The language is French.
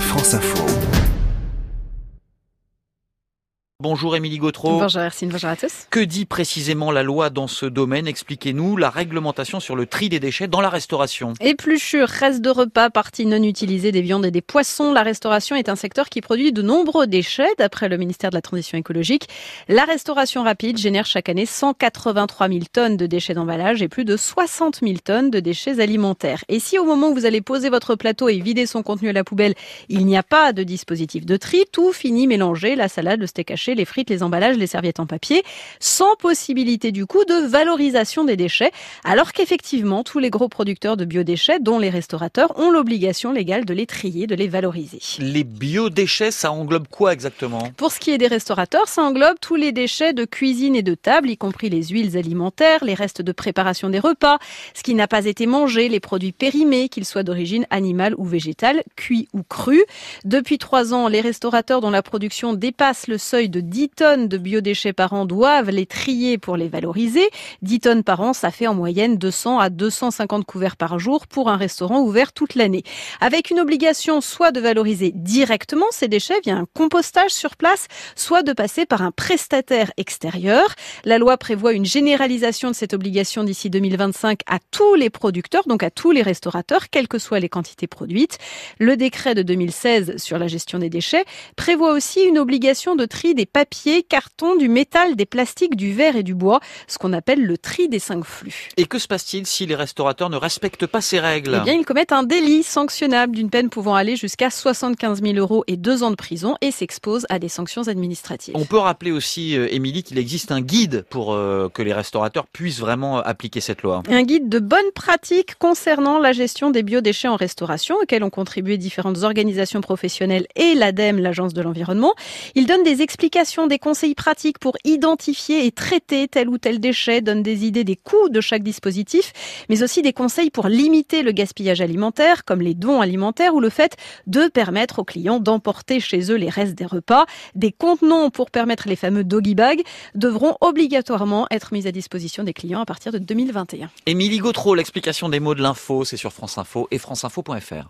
France Info. Bonjour Émilie Gautreau. Bonjour Hercine, bonjour à tous. Que dit précisément la loi dans ce domaine? Expliquez-nous la réglementation sur le tri des déchets dans la restauration. Épluchures, restes de repas, parties non utilisées des viandes et des poissons. La restauration est un secteur qui produit de nombreux déchets, d'après le ministère de la Transition écologique. La restauration rapide génère chaque année 183 000 tonnes de déchets d'emballage et plus de 60 000 tonnes de déchets alimentaires. Et si au moment où vous allez poser votre plateau et vider son contenu à la poubelle, il n'y a pas de dispositif de tri, tout finit mélangé, la salade, le steak haché, les frites, les emballages, les serviettes en papier, sans possibilité du coup de valorisation des déchets, alors qu'effectivement tous les gros producteurs de biodéchets, dont les restaurateurs, ont l'obligation légale de les trier, de les valoriser. Les biodéchets, ça englobe quoi exactement? Pour ce qui est des restaurateurs, ça englobe tous les déchets de cuisine et de table, y compris les huiles alimentaires, les restes de préparation des repas, ce qui n'a pas été mangé, les produits périmés, qu'ils soient d'origine animale ou végétale, cuits ou crus. Depuis trois ans, les restaurateurs dont la production dépasse le seuil de de 10 tonnes de biodéchets par an doivent les trier pour les valoriser. 10 tonnes par an, ça fait en moyenne 200 à 250 couverts par jour pour un restaurant ouvert toute l'année. Avec une obligation soit de valoriser directement ces déchets via un compostage sur place, soit de passer par un prestataire extérieur. La loi prévoit une généralisation de cette obligation d'ici 2025 à tous les producteurs, donc à tous les restaurateurs, quelles que soient les quantités produites. Le décret de 2016 sur la gestion des déchets prévoit aussi une obligation de tri des papiers, cartons, du métal, des plastiques, du verre et du bois, ce qu'on appelle le tri des cinq flux. Et que se passe-t-il si les restaurateurs ne respectent pas ces règles? Eh bien, ils commettent un délit sanctionnable d'une peine pouvant aller jusqu'à 75 000 euros et deux ans de prison et s'exposent à des sanctions administratives. On peut rappeler aussi, euh, Émilie, qu'il existe un guide pour euh, que les restaurateurs puissent vraiment appliquer cette loi. Un guide de bonnes pratiques concernant la gestion des biodéchets en restauration, auquel ont contribué différentes organisations professionnelles et l'ADEME, l'Agence de l'environnement. Il donne des explications des conseils pratiques pour identifier et traiter tel ou tel déchet, donne des idées des coûts de chaque dispositif, mais aussi des conseils pour limiter le gaspillage alimentaire, comme les dons alimentaires ou le fait de permettre aux clients d'emporter chez eux les restes des repas. Des contenants pour permettre les fameux doggy bags devront obligatoirement être mis à disposition des clients à partir de 2021. Émilie Gautreau, l'explication des mots de l'info, c'est sur France Info et franceinfo.fr.